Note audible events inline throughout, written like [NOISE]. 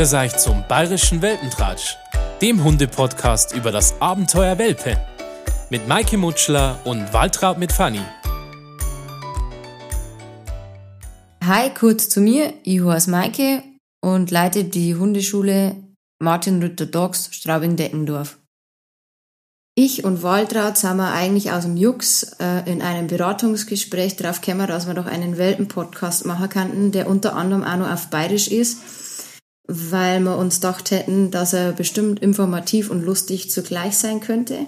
Grüß zum Bayerischen Welpentratsch, dem Hundepodcast über das Abenteuer Welpe. Mit Maike Mutschler und Waltraud mit Fanny. Hi, kurz zu mir. Ich heiße Maike und leite die Hundeschule Martin Luther Dogs Straubing-Deckendorf. Ich und Waltraud sind wir eigentlich aus dem Jux äh, in einem Beratungsgespräch drauf gekommen, dass wir doch einen Welpen-Podcast machen könnten, der unter anderem auch noch auf Bayerisch ist weil wir uns gedacht hätten, dass er bestimmt informativ und lustig zugleich sein könnte.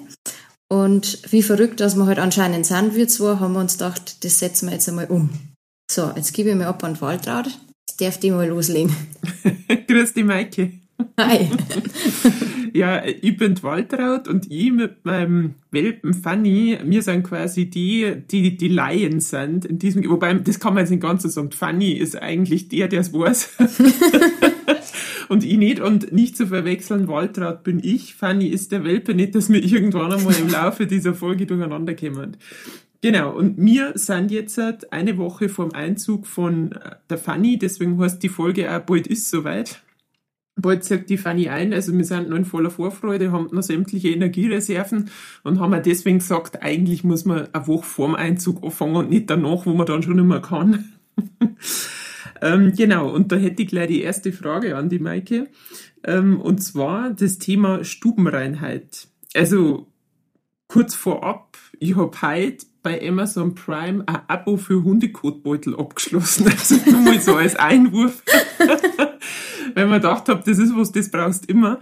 Und wie verrückt, dass wir heute halt anscheinend sind, wir zwei, haben wir uns gedacht, das setzen wir jetzt einmal um. So, jetzt gebe ich mir ab an Waltraud. Jetzt darf die mal loslegen. [LAUGHS] Grüß dich, Maike. [LAUGHS] Hi. ja, ich bin Waltraud und ich mit meinem Welpen Fanny, wir sind quasi die, die die Laien sind in diesem, wobei, das kann man jetzt nicht ganz so sagen. Fanny ist eigentlich der, der es weiß. [LAUGHS] und ich nicht. Und nicht zu verwechseln, Waltraud bin ich, Fanny ist der Welpe, nicht, dass wir irgendwann einmal im Laufe dieser Folge durcheinander kommen. Genau, und wir sind jetzt eine Woche vom Einzug von der Fanny, deswegen heißt die Folge auch bald ist soweit. Bald zieht die Fanny ein, also wir sind noch in voller Vorfreude, haben noch sämtliche Energiereserven und haben auch deswegen gesagt, eigentlich muss man eine Woche vorm Einzug anfangen und nicht danach, wo man dann schon mehr kann. [LAUGHS] Ähm, genau, und da hätte ich gleich die erste Frage an die Maike. Ähm, und zwar das Thema Stubenreinheit. Also kurz vorab, ich habe heute bei Amazon Prime ein Abo für Hundekotbeutel abgeschlossen. [LAUGHS] Also nur mal so als Einwurf. [LAUGHS] weil man gedacht habe, das ist was, das brauchst immer.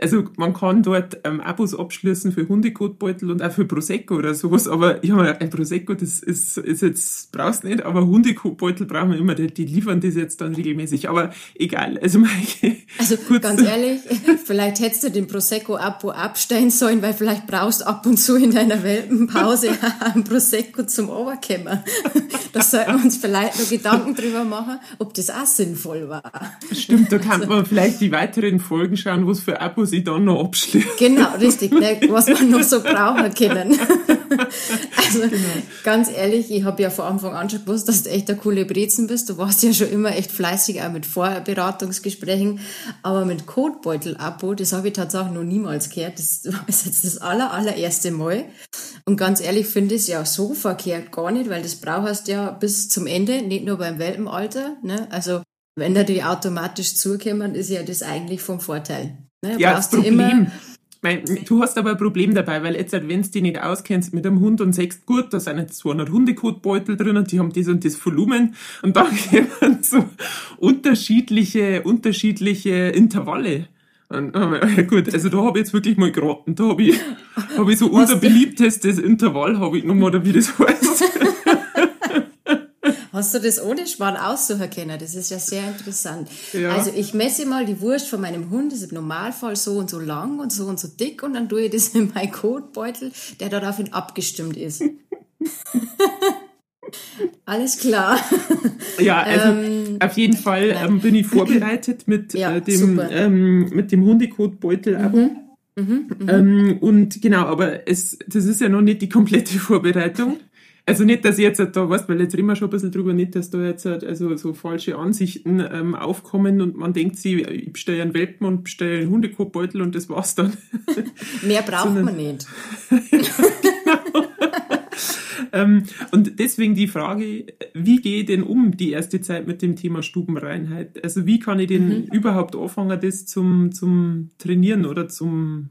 Also man kann dort ähm, Abos abschließen für Hundekotbeutel und auch für Prosecco oder sowas, aber ich habe mir ein Prosecco, das ist, ist jetzt, brauchst nicht, aber Hundekotbeutel brauchen wir immer, die, die, liefern das jetzt dann regelmäßig, aber egal. Also, Maike, [LAUGHS] Also ganz ehrlich, [LAUGHS] vielleicht hättest du den Prosecco-Abo abstellen sollen, weil vielleicht brauchst du ab und zu in deiner Welpenpause [LAUGHS] ein Prosecco zum Oberkämmer. Da sollten wir uns vielleicht noch Gedanken drüber machen, ob das auch sinnvoll war. Stimmt, da kann man vielleicht die weiteren Folgen schauen, was für Abos ich dann noch abschließe. Genau, richtig, ne, was man noch so [LAUGHS] brauchen können. [LAUGHS] also genau. ganz ehrlich, ich habe ja vor Anfang an schon gewusst, dass du echt eine coole Brezen bist. Du warst ja schon immer echt fleißig, auch mit Vorberatungsgesprächen. Aber mit Codebeutel-Abo, das habe ich tatsächlich noch niemals gehört. Das ist jetzt das aller, allererste Mal. Und ganz ehrlich, finde ich es ja so verkehrt gar nicht, weil das brauchst ja bis zum Ende, nicht nur beim Welpenalter. Ne? Also wenn da die automatisch zukommen, ist ja das eigentlich vom Vorteil. Ne? Ja, das Problem. Mein, du hast aber ein Problem dabei, weil jetzt, wenn du dich nicht auskennst mit einem Hund und sagst, gut, da sind jetzt 200 Hundekotbeutel drin und die haben das und das Volumen und dann [LAUGHS] kommen so unterschiedliche, unterschiedliche Intervalle. Und, oh, gut, also da habe ich jetzt wirklich mal geraten. Da habe ich, hab ich so unser beliebtestes Intervall, habe ich nochmal, oder wie das [LAUGHS] heißt. Hast du das ohne Schwan aussuchen können? Das ist ja sehr interessant. Ja. Also ich messe mal die Wurst von meinem Hund, das ist im Normalfall so und so lang und so und so dick und dann tue ich das [LAUGHS] in meinen Kotbeutel, der daraufhin abgestimmt ist. [LAUGHS] Alles klar. Ja, also ähm, auf jeden Fall ähm, bin ich vorbereitet mit, ja, äh, dem, ähm, mit dem Hundekotbeutel-Abo. Mhm, mhm. Ähm, und genau, aber es, das ist ja noch nicht die komplette [LAUGHS] Vorbereitung. Also nicht, dass ich jetzt da, weißt, weil jetzt reden wir schon ein bisschen drüber, nicht, dass da jetzt also so falsche Ansichten ähm, aufkommen und man denkt sich, ich bestelle einen Welpen und bestelle einen Hundekotbeutel und das war's dann. [LAUGHS] Mehr braucht Sondern, man nicht. [LAUGHS] genau. [LAUGHS] ähm, und deswegen die Frage, wie gehe ich denn um die erste Zeit mit dem Thema Stubenreinheit? Also wie kann ich denn mhm. überhaupt anfangen, das zum, zum Trainieren oder zum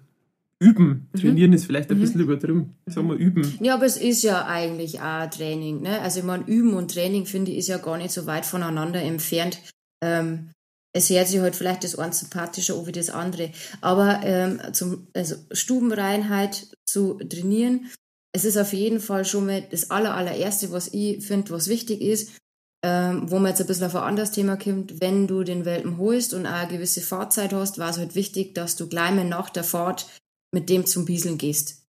Üben. Mhm. Trainieren mhm. ist vielleicht ein mhm. bisschen übertrieben. Sagen wir üben. Ja, aber es ist ja eigentlich auch Training. Ne? Also ich meine, Üben und Training, finde ich, ist ja gar nicht so weit voneinander entfernt. Ähm, es hört sich halt vielleicht das eine sympathischer wie das andere. Aber ähm, zum, also Stubenreinheit zu trainieren, es ist auf jeden Fall schon mal das aller, allererste, was ich finde, was wichtig ist, ähm, wo man jetzt ein bisschen auf ein anderes Thema kommt, wenn du den Welpen holst und auch eine gewisse Fahrzeit hast, war es halt wichtig, dass du gleich mal nach der Fahrt mit dem zum Bieseln gehst.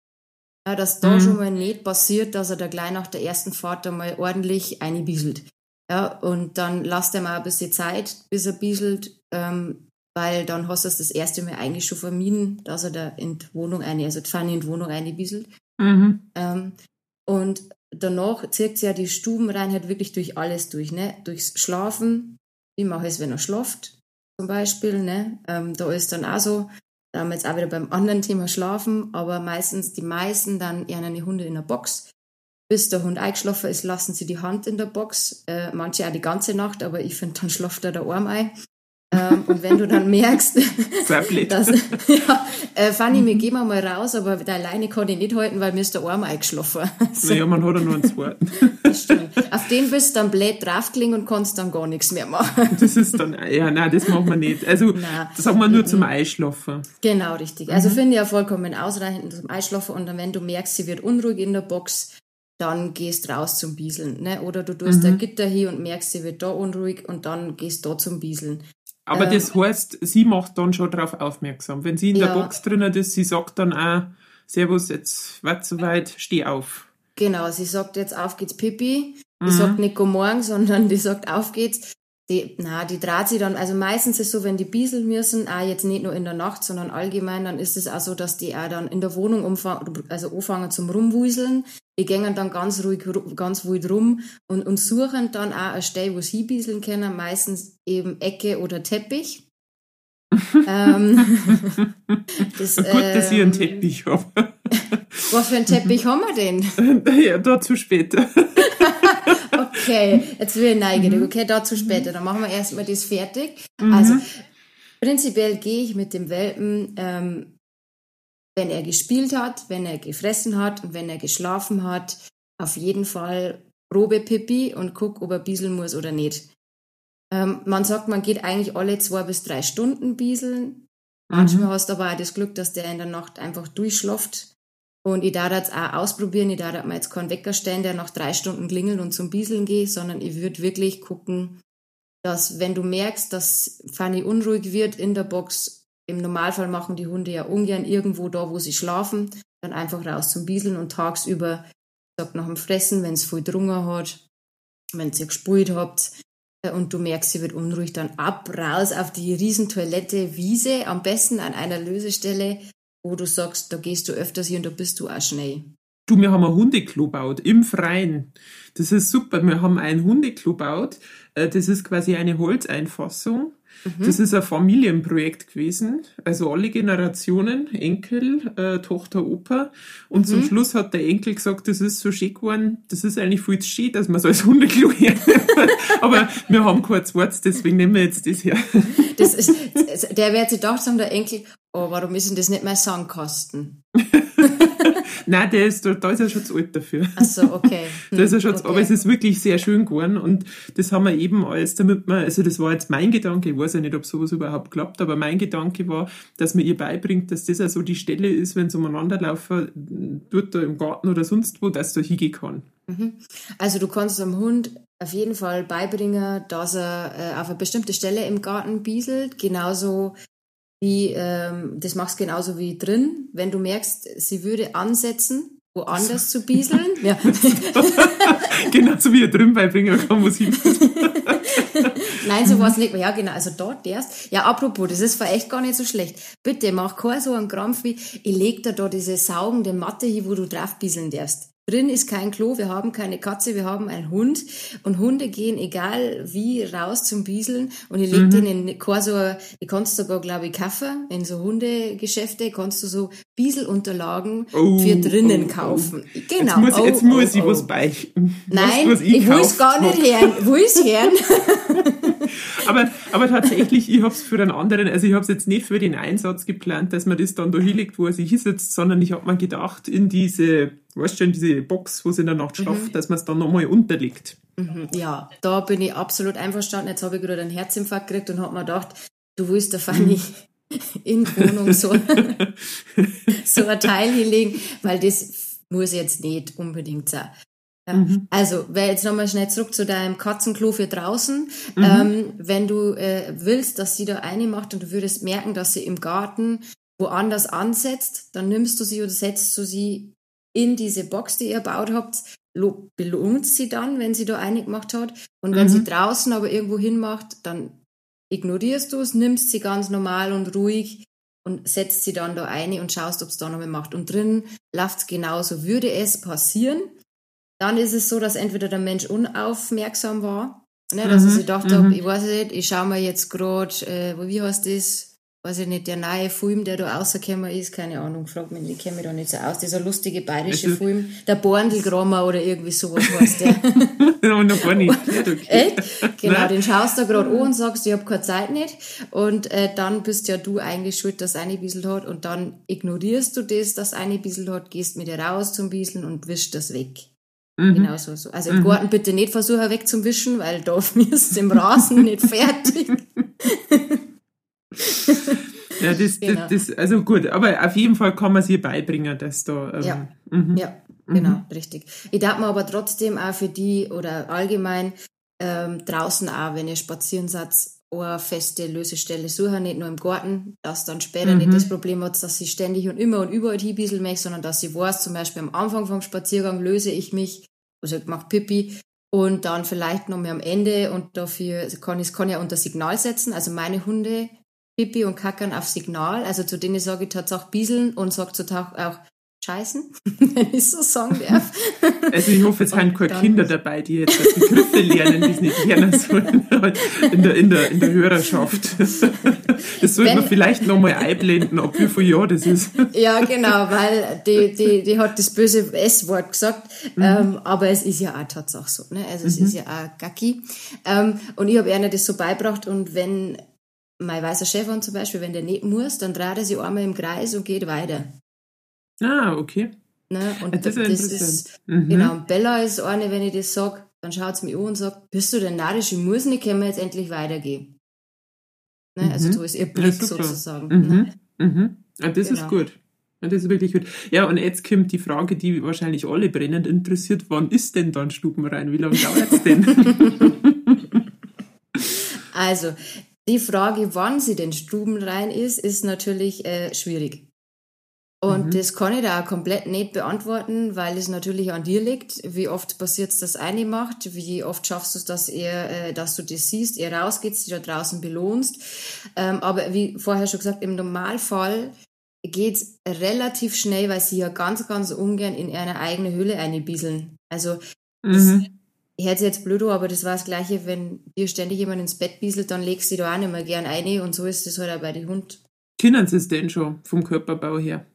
Ja, dass da mhm. schon mal nicht passiert, dass er da gleich nach der ersten Fahrt einmal ordentlich einbieselt. Ja, und dann lasst er mal ein bisschen Zeit, bis er bieselt, ähm, weil dann hast du es das erste Mal eigentlich schon vermieden, dass er da in die Wohnung eine, also die Pfanne in die Wohnung einbieselt. Mhm. Ähm, und danach zieht sich ja die Stubenreinheit wirklich durch alles durch, ne? Durchs Schlafen, wie mache ich es, wenn er schlaft, zum Beispiel. Ne? Ähm, da ist dann auch so, da haben wir jetzt auch wieder beim anderen Thema Schlafen, aber meistens die meisten dann eher eine Hunde in der Box. Bis der Hund eingeschlafen ist, lassen sie die Hand in der Box. Äh, manche auch die ganze Nacht, aber ich finde, dann schlaft er der Arm ein. Ähm, und wenn du dann merkst, [LAUGHS] dass, ja, äh, Fanny, wir gehen mal raus, aber alleine kann ich nicht halten, weil mir ist der Arm eingeschlafen. [LAUGHS] So. Naja, man hat ja nur einen zweiten. [LAUGHS] Das stimmt. Auf den bist du dann blöd draufgelegen und kannst dann gar nichts mehr machen. Das ist dann, ja, nein, das machen wir nicht. Also, nein. das sagen wir nur zum Einschlafen. Genau, richtig. Also, mhm. finde ich ja vollkommen ausreichend zum Einschlafen und dann, wenn du merkst, sie wird unruhig in der Box, dann gehst raus zum Bieseln. Ne? Oder du tust mhm. ein Gitter hier und merkst, sie wird da unruhig und dann gehst da zum Bieseln. Aber ähm, das heißt, sie macht dann schon darauf aufmerksam. Wenn sie in ja. der Box drinnen ist, sie sagt dann auch, Servus, jetzt wird soweit, steh auf. Genau, sie sagt jetzt auf geht's Pipi. Die mhm. sagt nicht Guten Morgen, sondern die sagt auf geht's. Die, na, die draht sie dann, also meistens ist es so, wenn die bieseln müssen, auch jetzt nicht nur in der Nacht, sondern allgemein, dann ist es auch so, dass die auch dann in der Wohnung umfangen, also anfangen zum Rumwuseln. Die gehen dann ganz ruhig, ganz wild rum und, und suchen dann auch eine Stelle, wo sie bieseln können, meistens eben Ecke oder Teppich. [LAUGHS] ähm, [LAUGHS] das, Gut, dass ich einen ähm, Teppich habe. [LAUGHS] Was für einen Teppich haben wir denn? Ja, dazu später. Okay, jetzt will ich neugierig. Mhm. Okay, dazu später. Dann machen wir erstmal das fertig. Mhm. Also, prinzipiell gehe ich mit dem Welpen ähm, wenn er gespielt hat, wenn er gefressen hat und wenn er geschlafen hat, auf jeden Fall Probe Pipi und guck, ob er bieseln muss oder nicht. Ähm, man sagt, man geht eigentlich alle zwei bis drei Stunden bieseln. Manchmal mhm. hast du aber auch das Glück, dass der in der Nacht einfach durchschlaft. Und ich darf jetzt auch ausprobieren, ich darf mir jetzt keinen Wecker stellen, der nach drei Stunden klingelt und zum Bieseln geht, sondern ich würde wirklich gucken, dass wenn du merkst, dass Fanny unruhig wird in der Box, im Normalfall machen die Hunde ja ungern irgendwo da, wo sie schlafen, dann einfach raus zum Bieseln und tagsüber, sagt nach dem Fressen, wenn es viel drungen hat, wenn ihr gespult habt äh, und du merkst, sie wird unruhig, dann ab, raus auf die Riesentoilette, Wiese, am besten an einer Lösestelle, wo du sagst, da gehst du öfters hier und da bist du auch schnell. Du, wir haben ein Hundeklo gebaut, im Freien. Das ist super. Wir haben ein Hundeklo gebaut. Äh, das ist quasi eine Holzeinfassung. Mhm. Das ist ein Familienprojekt gewesen, also alle Generationen, Enkel, äh, Tochter, Opa. Und mhm. zum Schluss hat der Enkel gesagt, das ist so schön geworden, das ist eigentlich viel zu schön, dass man so als Hundeklo hernimmt. [LAUGHS] Aber wir haben kein zweites, deswegen nehmen wir jetzt das her. Das ist, der wird sich gedacht haben, der Enkel, oh, warum ist denn das nicht mein Sandkasten? [LAUGHS] Nein, der ist, da ist er schon zu alt dafür. Ach so, okay. Hm, [LAUGHS] da ist er schon okay. aber es ist wirklich sehr schön geworden und das haben wir eben alles, damit man, also das war jetzt mein Gedanke, ich weiß ja nicht, ob sowas überhaupt klappt, aber mein Gedanke war, dass man ihr beibringt, dass das also die Stelle ist, wenn sie umeinander laufen, dort da im Garten oder sonst wo, dass da hingehen kann. Mhm. Also du kannst dem Hund auf jeden Fall beibringen, dass er äh, auf eine bestimmte Stelle im Garten bieselt, genauso wie, ähm, das machst genauso wie drin. Wenn du merkst, sie würde ansetzen, woanders zu bieseln. [LAUGHS] ja. Genauso wie er drin beibringen kann, wo sie [LAUGHS] Nein, so war es nicht. Ja, genau, also dort erst. Ja, apropos, das ist für echt gar nicht so schlecht. Bitte, mach keinen so einen Krampf wie, ich leg dir da diese saugende Matte hier, wo du drauf bieseln darfst. Drin ist kein Klo, wir haben keine Katze, wir haben einen Hund. Und Hunde gehen egal wie raus zum Bieseln. Und ich leg mhm. denen kein so, ich kannst sogar, glaube ich, kaufen. In so Hundegeschäfte kannst du so Bieselunterlagen oh, für drinnen oh, oh. kaufen. Oh. Genau. Jetzt muss, oh, jetzt muss ich oh, was beichten. Nein, was, was ich, ich will es gar nicht hören. Will es hören? [LAUGHS] aber, aber tatsächlich, ich habe es für einen anderen, also ich habe es jetzt nicht für den Einsatz geplant, dass man das dann da hinlegt, wo er sich hinsetzt, sondern ich habe mir gedacht, in diese weißt du, diese Box, wo sie in der Nacht schlaft, mhm. dass man es dann nochmal unterlegt. Mhm. Ja, da bin ich absolut einverstanden. Jetzt habe ich gerade einen Herzinfarkt gekriegt und habe mir gedacht, du willst der Fanny mhm. in Wohnung so, [LAUGHS] so ein Teil hinlegen, weil das muss jetzt nicht unbedingt sein. Ja. Mhm. Also, jetzt nochmal schnell zurück zu deinem Katzenklo für draußen. Mhm. Ähm, wenn du äh, willst, dass sie da eine macht und du würdest merken, dass sie im Garten woanders ansetzt, dann nimmst du sie oder setzt du sie in diese Box, die ihr gebaut habt, belohnt sie dann, wenn sie da eine gemacht hat. Und wenn mhm. sie draußen aber irgendwo hinmacht, dann ignorierst du es, nimmst sie ganz normal und ruhig und setzt sie dann da eine und schaust, ob es da noch mehr macht. Und drin läuft es genauso. Würde es passieren, dann ist es so, dass entweder der Mensch unaufmerksam war Ne, dass mhm. ich gedacht mhm. habe, ich weiß nicht, ich schaue mir jetzt gerade, äh, wie heißt das? Weiß ich nicht, der neue Film, der da rausgekommen ist, keine Ahnung, frag mich, ich kenne mich da nicht so aus, dieser lustige bayerische also, Film, der Borndelgrammer oder irgendwie sowas heißt der. [LAUGHS] no, noch gar nicht. [LAUGHS] Okay. Echt? Genau, Nein. den schaust du gerade an und sagst, ich habe keine Zeit nicht und äh, dann bist ja du eigentlich schuld, dass eine Bissel hat und dann ignorierst du das, dass eine Bissel hat, gehst mit ihr raus zum Bisseln und wischst das weg. Mhm. Genau so, so. Also im mhm. Garten bitte nicht versuchen wegzuwischen, weil da [LAUGHS] wirst du im Rasen nicht fertig. Ja, [LAUGHS] das, genau. das, das, also gut, aber auf jeden Fall kann man sich beibringen, dass da. Ähm, ja, mhm. ja, genau, mhm. richtig. Ich darf mir aber trotzdem auch für die oder allgemein ähm, draußen auch, wenn ihr spazieren seid, eine feste Lösestelle suchen, nicht nur im Garten, dass dann später mhm. nicht das Problem hat, dass sie ständig und immer und überall hinbieseln möchte, sondern dass sie weiß, zum Beispiel am Anfang vom Spaziergang löse ich mich, also macht Pipi, und dann vielleicht noch mehr am Ende und dafür kann ich es kann ja unter Signal setzen. Also meine Hunde Pipi und Kackern auf Signal. Also zu denen sage ich tatsächlich bieseln und sage zu Tag auch scheißen, [LAUGHS] wenn ich so sagen darf. Also ich hoffe, es sind keine Kinder dabei, die jetzt Begriffe lernen, die es nicht lernen [LAUGHS] sollen in der, in der, in der Hörerschaft. Das sollte man vielleicht nochmal einblenden, ob wie viel Jahr das ist. Ja, genau, weil die, die, die hat das böse S-Wort gesagt, mhm. ähm, aber es ist ja auch Tatsache so. Ne? Also es mhm. ist ja auch Gacki. Ähm, und ich habe ihr das so beibracht und wenn mein weißer Chefhund zum Beispiel, wenn der nicht muss, dann dreht er sich einmal im Kreis und geht weiter. Ah, okay. Ne? Und das, das ist, mhm. genau, Bella ist eine, wenn ich das sage, dann schaut sie mich an und sagt, bist du denn narrisch, ich muss nicht, können wir jetzt endlich weitergehen. Ne? Also mhm. Also so ist ihr Blick ja, sozusagen. Mhm. Ne? Mhm. Ja, das genau. ist gut. Ja, das ist wirklich gut. Ja, und jetzt kommt die Frage, die wahrscheinlich alle brennend interessiert. Wann ist denn dann Stubenrein? Wie lange dauert es denn? [LAUGHS] also, die Frage, wann sie denn stubenrein ist, ist natürlich äh, schwierig. Und mhm. das kann ich da auch komplett nicht beantworten, weil es natürlich an dir liegt. Wie oft passiert es, dass eine macht? Wie oft schaffst du es, dass, er, äh, dass du das siehst, ihr rausgehst, die da draußen belohnst? Ähm, aber wie vorher schon gesagt, im Normalfall geht es relativ schnell, weil sie ja ganz, ganz ungern in eine eigene Höhle einbieseln. Also mhm hört sich jetzt blöd an, aber das war das Gleiche, wenn dir ständig jemand ins Bett bieselt, dann legst du da auch nicht mehr gern ein und so ist das halt auch bei den Hund. Kennen sie es denn schon vom Körperbau her?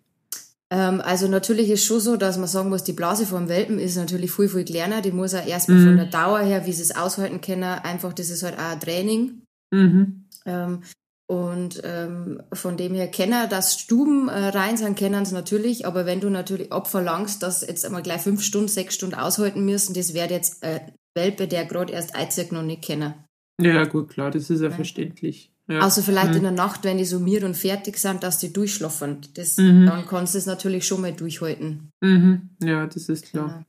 Ähm, also natürlich ist schon so, dass man sagen muss, die Blase vom Welpen ist natürlich viel, viel kleiner. Die muss auch erstmal mhm. von der Dauer her, wie sie es aushalten können, einfach, das ist halt auch ein Training. Mhm. Ähm, und ähm, von dem her kennen, dass Stuben äh, rein sein, kennen sie natürlich, aber wenn du natürlich abverlangst, dass jetzt einmal gleich fünf Stunden, sechs Stunden aushalten müssen, das wäre jetzt äh, Welpe, der gerade erst einzig noch nicht kennen. Ja, gut, klar, das ist ja, ja. verständlich. Ja. Außer vielleicht mhm. in der Nacht, wenn die summiert und fertig sind, dass die durchschlafen. Das, mhm. Dann kannst du es natürlich schon mal durchhalten. Mhm. Ja, das ist klar. Genau.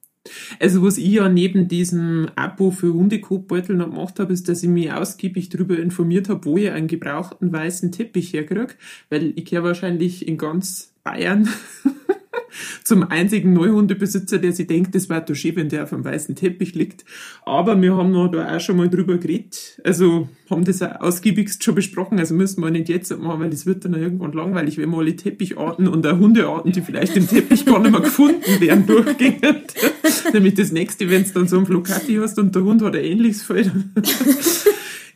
Also was ich ja neben diesem Abo für Hundekotbeutel noch gemacht habe, ist, dass ich mich ausgiebig darüber informiert habe, wo ich einen gebrauchten weißen Teppich herkriege, weil ich ja wahrscheinlich in ganz Bayern [LAUGHS] zum einzigen Neuhundebesitzer, der sich denkt, das wäre doch schön, wenn der auf dem weißen Teppich liegt. Aber wir haben noch da auch schon mal drüber geredet. Also haben das auch ausgiebigst schon besprochen. Also müssen wir nicht jetzt machen, weil das wird dann irgendwann langweilig, wenn wir alle Teppicharten und auch Hundearten, die vielleicht im Teppich gar nicht mehr gefunden werden, durchgehen. [LAUGHS] Nämlich das nächste, wenn du dann so ein Flocati hast und der Hund hat ein ähnliches Feld. [LAUGHS]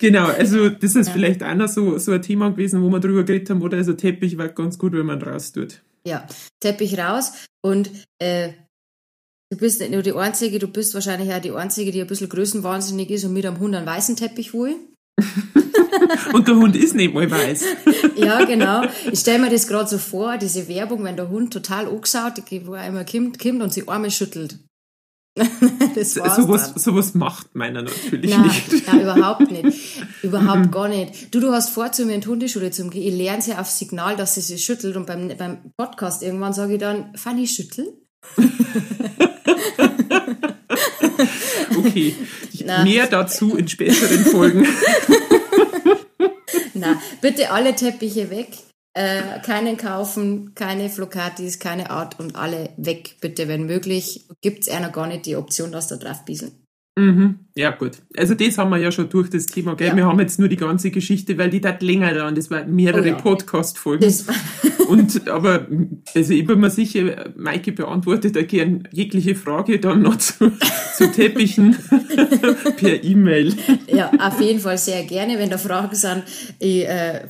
Genau, also das ist ja. vielleicht auch noch so, so ein Thema gewesen, wo wir drüber geredet haben, oder? Also Teppich war ganz gut, wenn man raus tut. Ja, Teppich raus und äh, du bist nicht nur die Einzige, du bist wahrscheinlich auch die Einzige, die ein bisschen größenwahnsinnig ist und mit einem Hund einen weißen Teppich will. [LAUGHS] und der Hund ist nicht mal weiß. [LAUGHS] ja, genau. Ich stelle mir das gerade so vor, diese Werbung, wenn der Hund total angeschaut, wo er einmal kommt, kommt und sie Arme schüttelt. [LAUGHS] das war's sowas, sowas macht meiner natürlich nein, nicht. Nein, überhaupt nicht. [LAUGHS] Überhaupt gar nicht. Du, du hast vor, zu mir in die Hundeschule zu gehen. Ich lerne sie auf Signal, dass sie sich schüttelt und beim, beim Podcast irgendwann sage ich dann, Fanny, schüttel. [LAUGHS] okay. Na. Mehr dazu in späteren Folgen. Na, bitte alle Teppiche weg. Äh, keinen kaufen, keine Flocatis, keine Art und alle weg, bitte, wenn möglich. Gibt es einer gar nicht die Option, dass da drauf bieseln. Mhm. Ja, gut. Also das haben wir ja schon durch das Thema, gell? Ja. Wir haben jetzt nur die ganze Geschichte, weil die da länger dauern. Das waren mehrere oh ja. Podcast-Folgen. [LAUGHS] Und, aber, also ich bin mir sicher, Maike beantwortet da gern jegliche Frage dann noch zu, [LAUGHS] zu Teppichen [LAUGHS] per E-Mail. Ja, auf jeden Fall sehr gerne, wenn da Fragen sind. Ich, äh,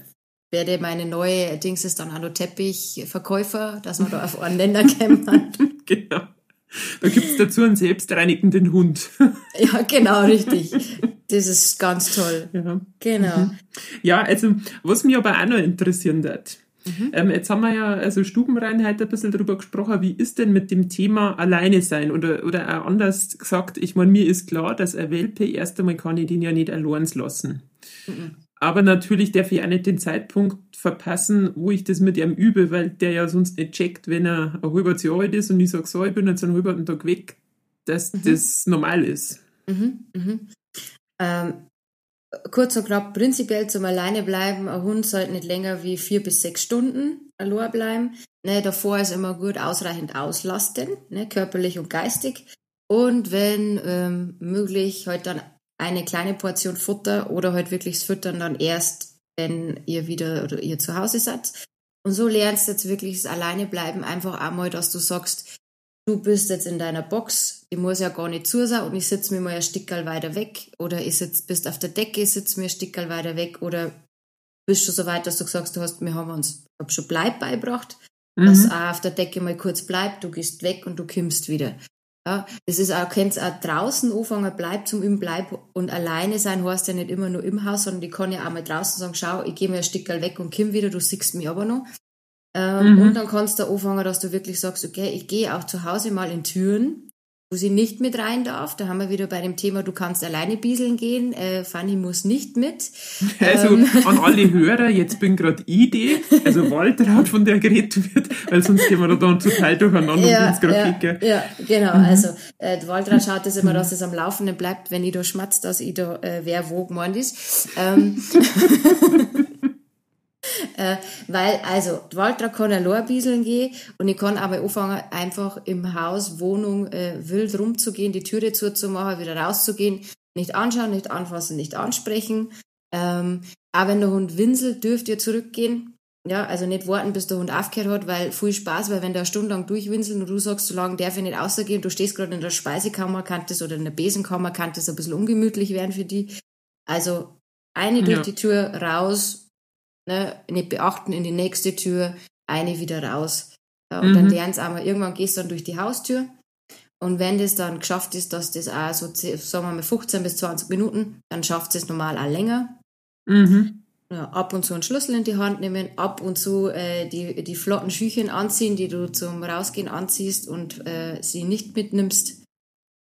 werde meine neue Dings ist dann auch noch Teppichverkäufer, dass man da auf einen Länder kämmern. [LAUGHS] genau. Da gibt es dazu einen selbstreinigenden Hund. ja, genau, richtig. Das ist ganz toll. Ja. Genau. Mhm. Ja, also, was mich aber auch noch interessieren wird. Mhm. Ähm, jetzt haben wir ja also Stubenreinheit ein bisschen darüber gesprochen, wie ist denn mit dem Thema alleine sein oder, oder auch anders gesagt, ich meine, mir ist klar, dass ein Welpe erst einmal kann ich den ja nicht allein lassen. Mhm. Aber natürlich darf ich auch nicht den Zeitpunkt verpassen, wo ich das mit ihm übe, weil der ja sonst nicht checkt, wenn er ein halbes Jahr alt ist und ich sage, so, ich bin jetzt einen halben Tag weg, dass mhm. das normal ist. Mhm, mhm. Ähm, kurz und knapp, prinzipiell zum Alleine bleiben, ein Hund sollte nicht länger wie vier bis sechs Stunden allein bleiben. Ne, davor ist immer gut ausreichend auslasten, ne, körperlich und geistig. Und wenn ähm, möglich, halt dann eine kleine Portion Futter oder halt wirklich das Füttern dann erst, wenn ihr wieder oder ihr zu Hause seid. Und so lernst du jetzt wirklich das Alleine bleiben, einfach einmal, dass du sagst, du bist jetzt in deiner Box, ich muss ja gar nicht zu sein und ich sitze mir mal ein Stückchen weiter weg oder ich sitz, bist auf der Decke, ich sitze mir ein Stückchen weiter weg oder bist schon so weit, dass du sagst, du hast, wir haben uns hab schon Bleib beigebracht, mhm. dass auch auf der Decke mal kurz bleibt, du gehst weg und du kimmst wieder. Ja, das ist auch, könnt's auch draußen anfangen, bleib zum Üben, bleib und alleine sein heißt ja nicht immer nur im Haus, sondern ich kann ja auch mal draußen sagen, schau, ich gehe mir ein Stück weg und komm wieder, du siehst mich aber noch. Ähm, mhm. Und dann kannst du anfangen, dass du wirklich sagst, okay, ich gehe auch zu Hause mal in Türen, wo sie nicht mit rein darf. Da haben wir wieder bei dem Thema, du kannst alleine bieseln gehen. Äh, Fanny muss nicht mit. [LAUGHS] Also ähm. an alle Hörer, jetzt bin gerade Idee, also Waltraud, von der geredet wird, weil sonst gehen wir da dann total durcheinander ja, ins Grafik. Ja, ja, genau. Mhm. Also äh, Waltraud schaut das immer, dass es am Laufenden bleibt, wenn ich da schmatzt, dass ich da äh, wer wo gemeint ist. Ähm. [LAUGHS] Äh, weil, also, die Waltra kann allein bieseln gehen und ich kann aber anfangen, einfach im Haus, Wohnung, äh, wild rumzugehen, die Türe zuzumachen, wieder rauszugehen, nicht anschauen, nicht anfassen, nicht ansprechen. Ähm, auch wenn der Hund winselt, dürft ihr zurückgehen. Ja, also nicht warten, bis der Hund aufgehört hat, weil viel Spaß, weil wenn der stundenlang durchwinselt und du sagst, so lange darf ich nicht rausgehen, du stehst gerade in der Speisekammer, kann das oder in der Besenkammer, kann das ein bisschen ungemütlich werden für die. Also eine durch ja. die Tür raus, ne, nicht beachten, in die nächste Tür, eine wieder raus. Und mhm. dann lernst du einmal, irgendwann gehst du dann durch die Haustür. Und wenn das dann geschafft ist, dass das auch so, sagen wir mal, 15 bis 20 Minuten, dann schafft es normal auch länger. Mhm. Ja, ab und zu einen Schlüssel in die Hand nehmen, ab und zu äh, die, die flotten Schüchen anziehen, die du zum Rausgehen anziehst und äh, sie nicht mitnimmst.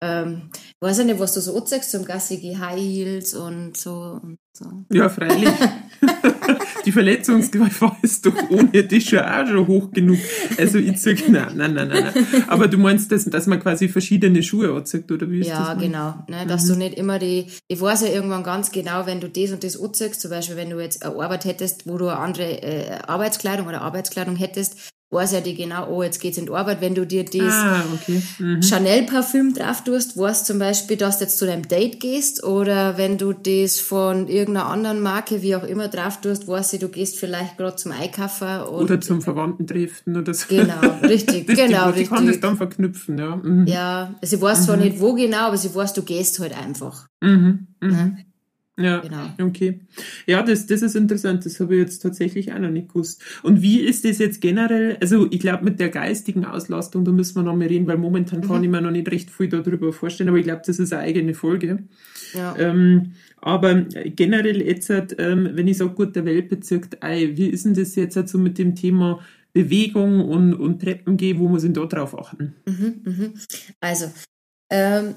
Ähm, weiß ich nicht, was du so anziehst, zum Gassi High Heels und so und so. Ja, freilich. [LAUGHS] die Verletzungsgefahr [LAUGHS] ist doch ohne dich schon auch schon hoch genug. Also ich sag, [LAUGHS] nein, nein, nein, nein. Aber du meinst, dass, dass man quasi verschiedene Schuhe anzieht, oder wie ist ja, das? Ja, genau. Ne, dass mhm. du nicht immer die, ich weiß ja irgendwann ganz genau, wenn du das und das anziehst, zum Beispiel, wenn du jetzt eine Arbeit hättest, wo du eine andere äh, Arbeitskleidung oder Arbeitskleidung hättest, weiß ja die genau, oh, jetzt geht's in die Arbeit. Wenn du dir das ah, okay. mhm. Chanel-Parfüm drauf tust, weißt zum Beispiel, dass du jetzt zu deinem Date gehst oder wenn du das von irgendeiner anderen Marke, wie auch immer, drauf tust, weißt du, du gehst vielleicht gerade zum Einkaufen. oder zum Verwandten oder so. Genau, [LAUGHS] richtig, das genau, richtig. Ich kann das dann verknüpfen, ja. Mhm. Ja, sie weiß mhm. zwar nicht wo genau, aber sie weiß, du gehst halt einfach. Mhm. Mhm. Ja. Genau. okay. Ja, das, das ist interessant. Das habe ich jetzt tatsächlich auch noch nicht gewusst. Und wie ist das jetzt generell? Also, ich glaube, mit der geistigen Auslastung, da müssen wir noch mal reden, weil momentan mhm. kann ich mir noch nicht recht viel darüber vorstellen, aber ich glaube, das ist eine eigene Folge. Ja. Ähm, aber generell jetzt, ähm, wenn ich sage, gut, der Welpe zirkt Ei, wie ist denn das jetzt so mit dem Thema Bewegung und, und Treppengehen? Wo muss ich da drauf achten? Mhm, mhm. Also, ähm,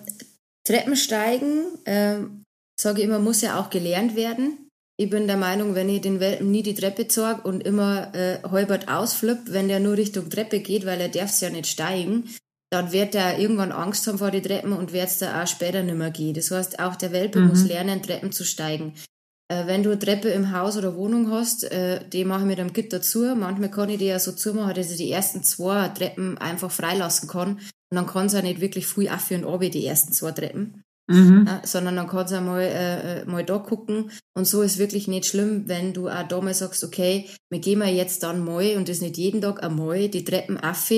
Treppensteigen, ähm, sage ich immer, muss ja auch gelernt werden. Ich bin der Meinung, wenn ich den Welpen nie die Treppe zeige und immer äh, halbert ausflippt, wenn der nur Richtung Treppe geht, weil er darf ja nicht steigen, dann wird er irgendwann Angst haben vor die Treppen und wird es da auch später nicht mehr gehen. Das heißt, auch der Welpe mhm. muss lernen, Treppen zu steigen. Äh, wenn du eine Treppe im Haus oder Wohnung hast, äh, die mache ich mit einem Gitter zu. Manchmal kann ich die ja so zumachen, dass ich die ersten zwei Treppen einfach freilassen kann. Und dann kann es ja nicht wirklich früh auf und runter, die ersten zwei Treppen. Mhm. äh, sondern dann kannst du einmal äh, äh, mal da gucken. Und so ist wirklich nicht schlimm, wenn du auch da mal sagst, okay, wir gehen mal jetzt dann mal und das nicht jeden Tag einmal die Treppen auf.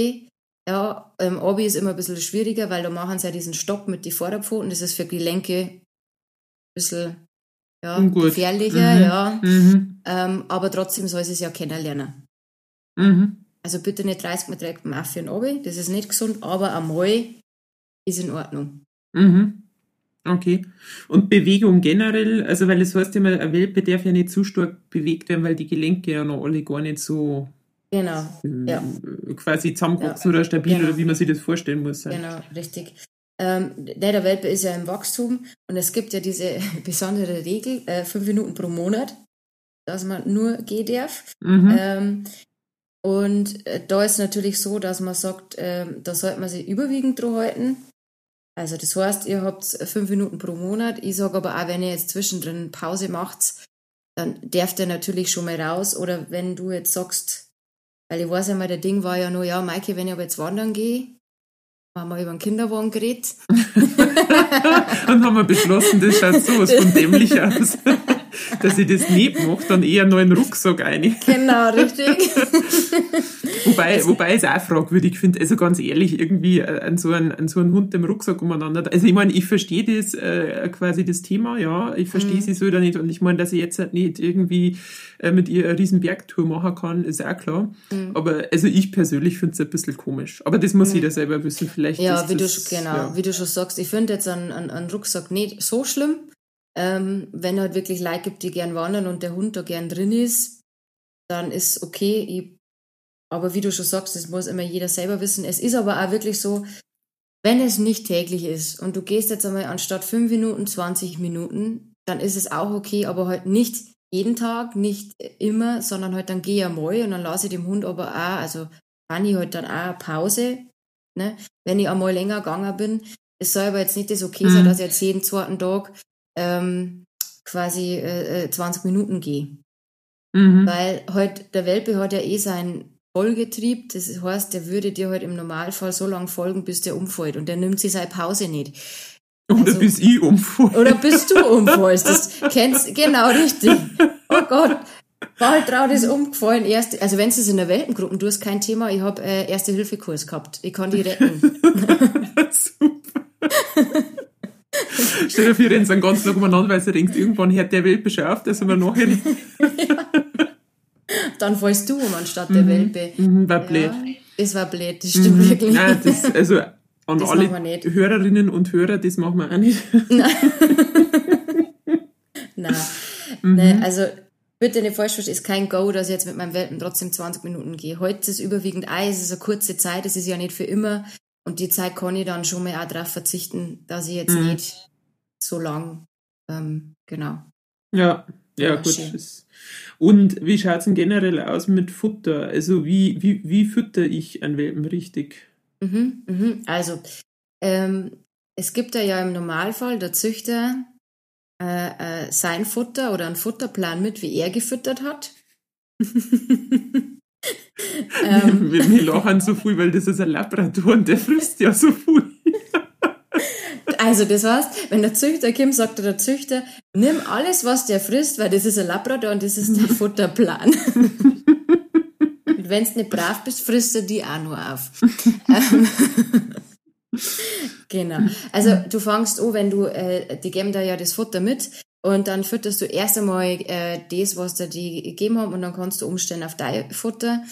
Ja, ähm, Abi ist immer ein bisschen schwieriger, weil da machen sie ja diesen Stopp mit den Vorderpfoten. Das ist für Gelenke ein bisschen ja, Ungut. gefährlicher, mhm. ja. Mhm. Ähm, aber trotzdem soll sie es ja kennenlernen. Mhm. Also bitte nicht 30 Mal beim Affe und Abi, das ist nicht gesund, aber einmal ist in Ordnung. Mhm. Okay. Und Bewegung generell, also weil es heißt immer, ein Welpe darf ja nicht zu stark bewegt werden, weil die Gelenke ja noch alle gar nicht so genau. Äh, ja. quasi zusammenwachsen ja. oder stabil genau. oder wie man sich das vorstellen muss. Genau, richtig. Ähm, der Welpe ist ja im Wachstum und es gibt ja diese [LAUGHS] besondere Regel, äh, fünf Minuten pro Monat, dass man nur gehen darf. Mhm. Ähm, und äh, da ist natürlich so, dass man sagt, äh, da sollte man sich überwiegend dran halten. Also das heißt, ihr habt fünf Minuten pro Monat. Ich sage aber auch, wenn ihr jetzt zwischendrin Pause macht, dann darf ihr natürlich schon mal raus. Oder wenn du jetzt sagst, weil ich weiß ja mal, der Ding war ja nur, ja, Maike, wenn ich aber jetzt wandern gehe, haben wir über einen Kinderwagen geredet. [LAUGHS] und haben wir beschlossen, das schaut sowas von [LAUGHS] dämlich aus dass ich das nicht mache, dann eher noch einen Rucksack rein. Genau, richtig. [LAUGHS] wobei, wobei ich es auch fragwürdig finde, also ganz ehrlich, irgendwie äh, an so einen, an so einen Hund im Rucksack umeinander. Also ich meine, ich verstehe das äh, quasi das Thema, ja, ich verstehe mhm. sie so oder nicht und ich meine, dass ich jetzt halt nicht irgendwie äh, mit ihr eine riesen Bergtour machen kann, ist auch klar. Mhm. Aber also ich persönlich finde es ein bisschen komisch. Aber das muss mhm. jeder selber wissen, vielleicht. Ja, wie das, du, genau, ja. wie du schon sagst, ich finde jetzt einen, einen, einen Rucksack nicht so schlimm. Ähm, wenn halt wirklich Leute gibt, die gern wandern und der Hund da gern drin ist, dann ist okay. Ich, aber wie du schon sagst, das muss immer jeder selber wissen. Es ist aber auch wirklich so, wenn es nicht täglich ist und du gehst jetzt einmal anstatt fünf Minuten 20 Minuten, dann ist es auch okay, aber halt nicht jeden Tag, nicht immer, sondern halt dann gehe ich einmal und dann lasse ich dem Hund aber auch, also kann ich halt dann auch Pause, ne? wenn ich einmal länger gegangen bin. Es soll aber jetzt nicht das okay sein, mhm. dass ich jetzt jeden zweiten Tag ähm, quasi äh, 20 äh, Minuten gehe. Mhm. Weil halt der Welpe hat ja eh sein Folgetrieb, das heißt, der würde dir halt im Normalfall so lange folgen, bis der umfällt und der nimmt sich seine Pause nicht. Oder also, bis ich umfall. Oder bis du umfallst. Das [LAUGHS] kennst genau richtig. Oh Gott. Waltraud ist umgefallen. Erste, also wenn es in der Weltengruppe, du hast kein Thema, ich habe äh, Erste-Hilfe-Kurs gehabt. Ich kann die retten. [LAUGHS] Super. [LAUGHS] [LAUGHS] Stell dir vor, rennt einen ganzen Tag umeinander, weil sie denkt, irgendwann hört der Welpe schon auf, dass wir nachher. Dann fallst du um anstatt der mhm. Welpe. Mhm, war blöd. Ja, es war blöd, das stimmt mhm. wirklich. Nein, das, also an das alle Hörerinnen und Hörer, das machen wir auch nicht. Nein. [LAUGHS] Nein. Mhm. Nein, also bitte nicht falsch verstehen, ist kein Go, dass ich jetzt mit meinem Welpen trotzdem 20 Minuten gehe. Heute ist es überwiegend Eis, es ist eine kurze Zeit, es ist ja nicht für immer. Und die Zeit kann ich dann schon mal auch darauf verzichten, dass ich jetzt mhm. nicht so lang, ähm, genau. Ja, ja, gut. Und wie schaut es denn generell aus mit Futter? Also wie, wie, wie fütter ich einen Welpen richtig? Mhm, mhm. Also, ähm, es gibt ja im Normalfall der Züchter äh, äh, sein Futter oder einen Futterplan mit, wie er gefüttert hat. [LAUGHS] ähm, wir, wir lachen so viel, weil das ist ein Labrador und der frisst ja so viel. Also das heißt, wenn der Züchter kommt, sagt der Züchter, nimm alles, was der frisst, weil das ist ein Labrador und das ist der [LAUGHS] Futterplan. und wenn du nicht brav bist, frisst er die auch nur auf. [LAUGHS] genau. Also du fangst an, wenn du, äh, die geben da ja das Futter mit und dann fütterst du erst einmal äh, das, was dir die gegeben haben und dann kannst du umstellen auf dein Futter.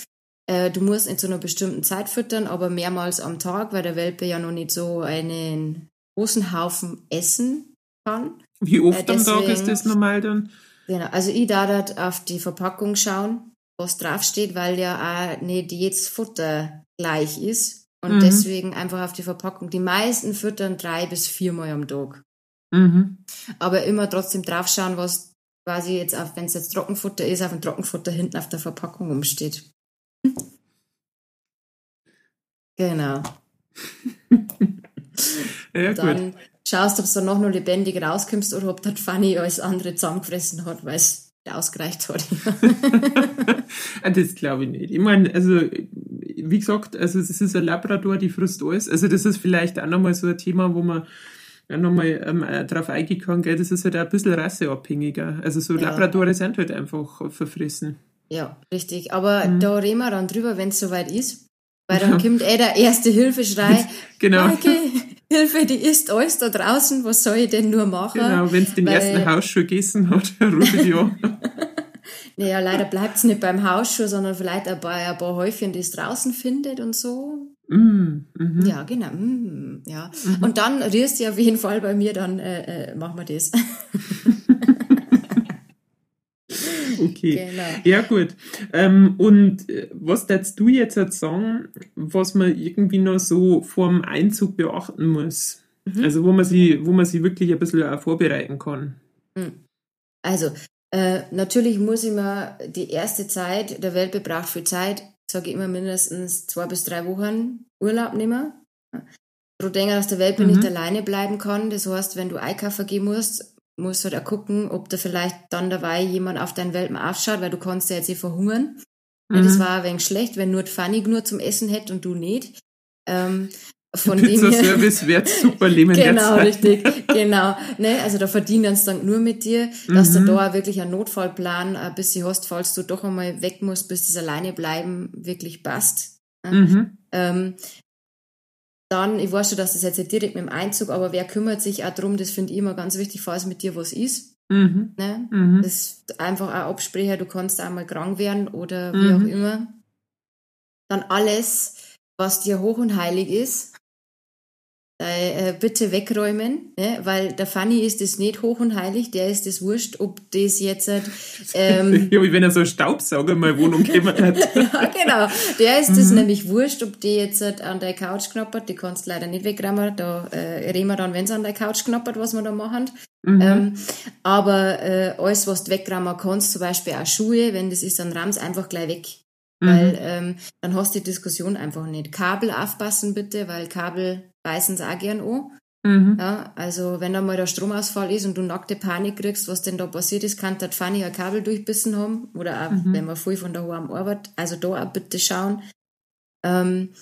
Äh, du musst in so einer bestimmten Zeit füttern, aber mehrmals am Tag, weil der Welpe ja noch nicht so einen großen Haufen essen kann. Wie oft äh, am Tag ist das normal dann? Genau, also ich da dort auf die Verpackung schauen, was draufsteht, weil ja auch nicht jedes Futter gleich ist. Und mhm. deswegen einfach auf die Verpackung. Die meisten füttern drei bis viermal am Tag. Mhm. Aber immer trotzdem draufschauen, was quasi jetzt, wenn es jetzt Trockenfutter ist, auf dem Trockenfutter hinten auf der Verpackung umsteht. [LAUGHS] Genau. [LAUGHS] ja, dann gut. schaust, ob du noch nur lebendig rauskommst oder ob das Fanny alles andere zusammengefressen hat, weil es ausgereicht hat. [LAUGHS] das glaube ich nicht. Ich meine, also, wie gesagt, also es ist ein Labrador, die frisst alles. Also das ist vielleicht auch nochmal so ein Thema, wo man ja nochmal ähm, äh, drauf eingegangen, gell, das ist halt auch ein bisschen rasseabhängiger. Also so ja. Labradore sind halt einfach verfressen. Ja, richtig. Aber mhm. da reden wir dann drüber, wenn es soweit ist. Weil dann kommt eh der erste Hilfeschrei. [LAUGHS] genau. Okay, [LAUGHS] Hilfe, die ist alles da draußen, was soll ich denn nur machen? Genau, wenn es den Weil, ersten Hausschuh gegessen hat, rufe ich an. naja, leider bleibt es nicht beim Hausschuh, sondern vielleicht ein paar, ein paar Häufchen, die es draußen findet und so. Mm, mhm. Ja, genau. Mm, ja. Mhm. Und dann rührst du auf jeden Fall bei mir, dann äh, äh, machen wir das. [LAUGHS] [LAUGHS] okay. Genau. Ja, gut. Ähm, und äh, was darfst du jetzt halt sagen, was man irgendwie noch so vor dem Einzug beachten muss? Mhm. Also, wo man sie, wo man sie wirklich ein bisschen auch vorbereiten kann. Mhm. Also, äh, natürlich muss ich mir die erste Zeit, der Welt braucht viel Zeit, sage ich immer mindestens zwei bis drei Wochen Urlaub nehmen. Du denkst, dass der Welpe mhm. nicht alleine bleiben kann. Das heißt, wenn du einkaufen gehen musst, musst du halt auch gucken, ob da vielleicht dann dabei jemand auf deinen Welpen aufschaut, weil du kannst ja jetzt eh verhungern. Mhm. Das war ein wenig schlecht, wenn nur Fanny nur zum Essen hätte und du nicht. Ähm, von [LAUGHS] Pizza Service wird super leben Genau, richtig, [LAUGHS] genau. Ne, also da verdienen sie dann nur mit dir, dass mhm. du da wirklich einen Notfallplan ein bisschen hast, falls du doch einmal weg musst, bis das alleine bleiben wirklich passt. Mhm. Ähm, dann, ich weiß schon, dass das jetzt nicht direkt mit dem Einzug, aber wer kümmert sich auch darum, das finde ich immer ganz wichtig, falls mit dir was ist. Mhm. Ne? Mhm. Das einfach auch absprechen, du kannst auch mal krank werden oder wie auch mhm. immer. Dann alles, was dir hoch und heilig ist, äh, bitte wegräumen, ne? weil der Fanny ist es nicht hoch und heilig, der ist es wurscht, ob das jetzt ähm, [LAUGHS] ja, wie wenn er so einen Staubsauger in meine Wohnung gekommen [LAUGHS] hat. ja, genau. Der ist es mhm. nämlich wurscht, ob die jetzt an der Couch knappert, die kannst du leider nicht wegräumen, da äh, reden wir dann, wenn es an der Couch knappert, was wir da machen. Mhm. Ähm, aber äh, alles, was du wegräumen kannst, zum Beispiel auch Schuhe, wenn das ist, dann rahm's einfach gleich weg. Mhm. Weil ähm, dann hast du die Diskussion einfach nicht. Kabel aufpassen bitte, weil Kabel beißen sie auch gern an. Mhm. Ja, also wenn da mal der Stromausfall ist und du nackte Panik kriegst, was denn da passiert ist, kann der Fanny ein Kabel durchbissen haben. Oder auch, mhm. wenn man viel von daheim arbeitet. Also da auch bitte schauen. Ähm,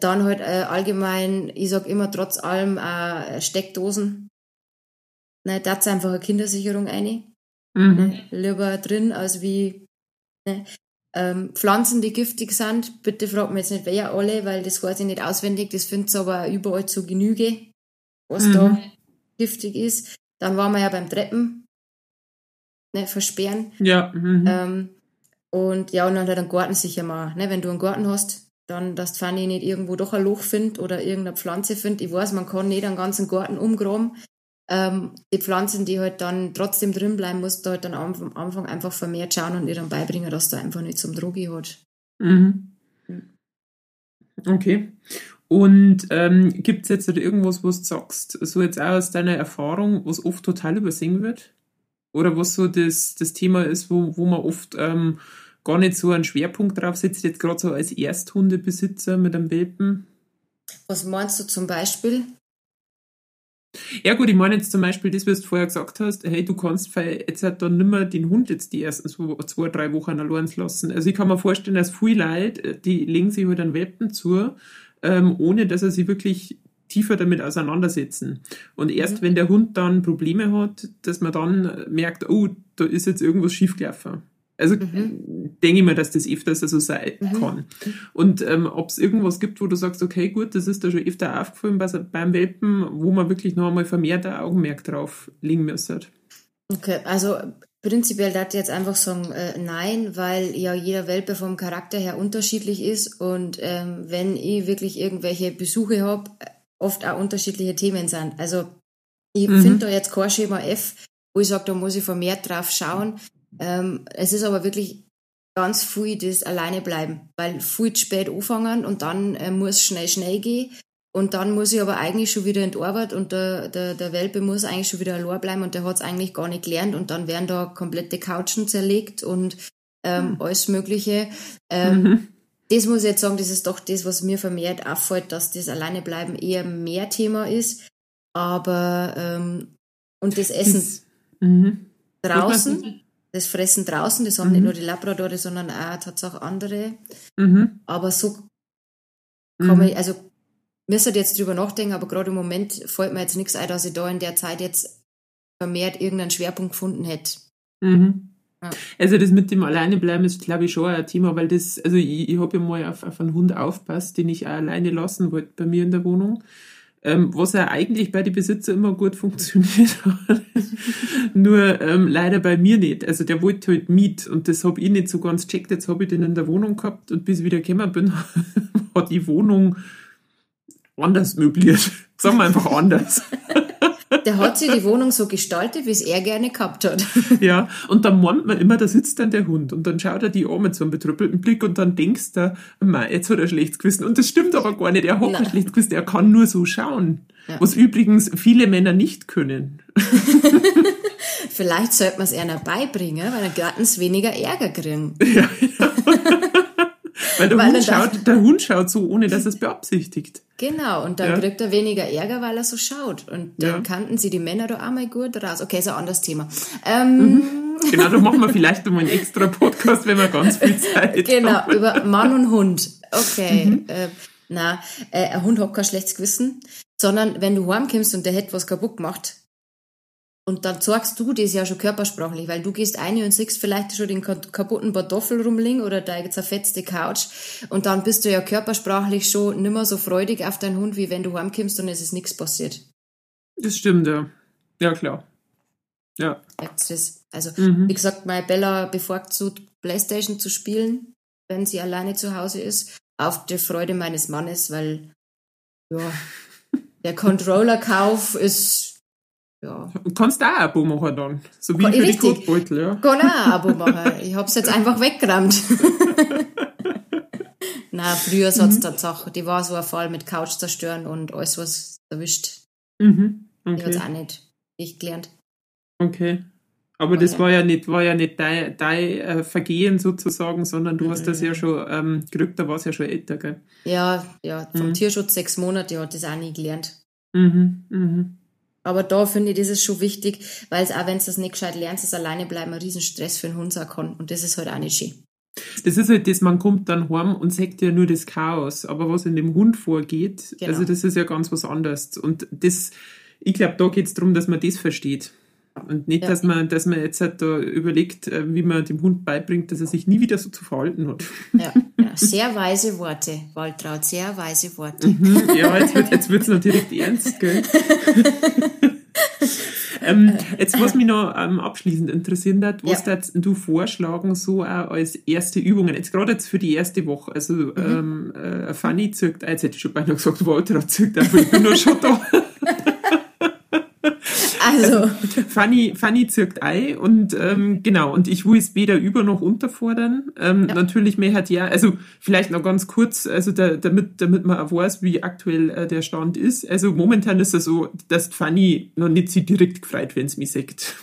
dann halt äh, allgemein, ich sag immer trotz allem äh, Steckdosen. Ne, da ist einfach eine Kindersicherung eine. Mhm. Ne, lieber drin als wie. Ne. Ähm, Pflanzen, die giftig sind, bitte fragt mir jetzt nicht, wer alle, weil das weiß ich nicht auswendig, das findet aber überall zu Genüge, was mhm. da giftig ist. Dann waren wir ja beim Treppen, ne, versperren. Ja. Mhm. Ähm, und ja, und dann halt einen Garten sicher mal. Ne, wenn du einen Garten hast, dann, dass Fanny nicht irgendwo doch ein Loch findet oder irgendeine Pflanze findet. Ich weiß, man kann nicht einen ganzen Garten umgraben, ähm, die Pflanzen, die halt dann trotzdem drin bleiben, musst du halt dann am Anfang einfach vermehrt schauen und ihr dann beibringen, dass du einfach nicht zum Drogi hat. Mhm. Okay. Und ähm, gibt es jetzt halt irgendwas, was du sagst, so jetzt auch aus deiner Erfahrung, was oft total übersehen wird? Oder was so das, das Thema ist, wo, wo man oft ähm, gar nicht so einen Schwerpunkt drauf setzt, jetzt gerade so als Ersthundebesitzer mit einem Welpen? Was meinst du zum Beispiel? Ja gut, ich meine jetzt zum Beispiel das, was du vorher gesagt hast, hey, du kannst jetzt halt dann nicht mehr den Hund jetzt die ersten zwei, zwei drei Wochen allein lassen. Also ich kann mir vorstellen, dass viele Leute, die legen sich halt einen Welpen zu, ähm, ohne dass er sie wirklich tiefer damit auseinandersetzen. Und erst mhm. wenn der Hund dann Probleme hat, dass man dann merkt, oh, da ist jetzt irgendwas schiefgelaufen. Also mhm. denke ich mir, dass das öfters so sein mhm. kann. Und ähm, ob es irgendwas gibt, wo du sagst, okay, gut, das ist da schon öfter aufgefallen bei, beim Welpen, wo man wirklich noch einmal vermehrt ein Augenmerk drauf legen müsste. Okay, also prinzipiell darf ich jetzt einfach sagen, äh, nein, weil ja jeder Welpe vom Charakter her unterschiedlich ist und ähm, wenn ich wirklich irgendwelche Besuche habe, oft auch unterschiedliche Themen sind. Also ich mhm. finde da jetzt kein Schema F, wo ich sage, da muss ich vermehrt drauf schauen. Ähm, es ist aber wirklich ganz viel das alleine bleiben, weil viel zu spät anfangen und dann äh, muss schnell, schnell gehen. Und dann muss ich aber eigentlich schon wieder in die Arbeit und der, der, der Welpe muss eigentlich schon wieder allein bleiben und der hat es eigentlich gar nicht gelernt und dann werden da komplette Couchen zerlegt und ähm, mhm. alles Mögliche. Ähm, mhm. Das muss ich jetzt sagen, das ist doch das, was mir vermehrt auffällt, dass das alleine bleiben eher mehr Thema ist. Aber ähm, und das Essen das, mhm. draußen das Fressen draußen, das haben mhm. nicht nur die Labradore, sondern auch tatsächlich andere. Mhm. Aber so kann man, mhm. also müsste jetzt drüber nachdenken, aber gerade im Moment fällt mir jetzt nichts ein, dass ich da in der Zeit jetzt vermehrt irgendeinen Schwerpunkt gefunden hätte. Mhm. Also das mit dem Alleinebleiben ist, glaube ich, schon ein Thema, weil das, also ich, ich habe ja mal auf, auf einen Hund aufpasst, den ich auch alleine lassen wollte bei mir in der Wohnung. Ähm, was ja eigentlich bei den Besitzer immer gut funktioniert [LAUGHS] hat. Nur ähm, leider bei mir nicht. Also der wollte halt mit und das habe ich nicht so ganz checkt. Jetzt habe ich den in der Wohnung gehabt und bis ich wieder gekommen bin, [LAUGHS] hat die Wohnung anders möbliert. [LAUGHS] Sagen wir einfach anders. Der hat sich die Wohnung so gestaltet, wie es er gerne gehabt hat. [LAUGHS] Ja, und dann meint man immer, da sitzt dann der Hund und dann schaut er die an mit so einem betrüppelten Blick und dann denkst du, jetzt hat er ein schlechtes Gewissen. Und das stimmt aber gar nicht, er hat ein schlechtes Gewissen, er kann nur so schauen. Ja. Was übrigens viele Männer nicht können. [LAUGHS] Vielleicht sollte man es eher beibringen, weil dann garten es weniger Ärger kriegen. [LAUGHS] Ja, ja. Weil der, weil Hund schaut, der Hund schaut so, ohne dass er es beabsichtigt. Genau, und dann ja. kriegt er weniger Ärger, weil er so schaut. Und dann ja. kannten sie die Männer da einmal gut raus. Okay, ist ein anderes Thema. Ähm, mhm. Genau, da machen wir vielleicht mal einen extra Podcast, wenn wir ganz viel Zeit [LAUGHS] genau, haben. Genau, über Mann und Hund. Okay. Mhm. Äh, na, äh, ein Hund hat kein schlechtes Gewissen, sondern wenn du heimkommst und der hätte was kaputt gemacht, und dann zeigst du das ja schon körpersprachlich, weil du gehst ein und siehst vielleicht schon den kaputten Kartoffel rumliegen oder deine zerfetzte Couch und dann bist du ja körpersprachlich schon nimmer so freudig auf deinen Hund, wie wenn du heimkommst und es ist nichts passiert. Das stimmt, ja. Ja, klar. Ja. Also, mhm. wie gesagt, meine Bella bevorzugt Playstation zu spielen, wenn sie alleine zu Hause ist, auf die Freude meines Mannes, weil, ja, der Controller-Kauf ist ja. Du kannst auch ein Abo machen dann. So wie für die Kotbeutel, ja. Kann auch ein Abo machen. Ich hab's jetzt einfach weggerammt. [LAUGHS] Nein, früher mhm. hat's Tatsache, die war so ein Fall mit Couch zerstören und alles, was erwischt. Mhm. Okay. Ich hab's auch nicht, nicht gelernt. Okay. Aber das war ja nicht, war ja nicht dein, dein äh, Vergehen sozusagen, sondern du mhm. hast das ja schon ähm, gerückt, da war es ja schon älter, gell? Ja, ja, vom mhm. Tierschutz sechs Monate hat das auch nie gelernt. Mhm, mhm. Aber da finde ich, das ist schon wichtig, weil es auch, wenn du das nicht gescheit lernst, das alleine bleiben ein Riesenstress für den Hund sein kann. Und das ist halt auch nicht schön. Das ist halt das, man kommt dann heim und sagt ja nur das Chaos. Aber was in dem Hund vorgeht, genau. also das ist ja ganz was anderes. Und das, ich glaube, da geht es darum, dass man das versteht. Und nicht, ja. dass man, dass man jetzt halt da überlegt, äh, wie man dem Hund beibringt, dass er sich nie wieder so zu verhalten hat. Ja, ja. [LAUGHS] sehr weise Worte, Waltraud, sehr weise Worte. Mhm, ja, jetzt wird jetzt wird's noch direkt ernst, gell? [LAUGHS] ähm, jetzt, was mich noch ähm, abschließend interessieren hat, was ja. du vorschlagen, so auch als erste Übungen, jetzt gerade jetzt für die erste Woche, also mhm. ähm, äh, Fanny zirkt, jetzt hätte ich schon beinahe gesagt, Waltraud zirkt, aber ich bin nur schon da. Also. [LAUGHS] Fanny, Fanny zirkt Ei und ähm, genau, und ich will es weder über noch unterfordern. Ähm, ja. Natürlich mehr hat ja, also vielleicht noch ganz kurz, also da, damit, damit man auch weiß, wie aktuell äh, der Stand ist. Also momentan ist es so, dass Fanny noch nicht sie direkt gefreut, wenn es mich sagt.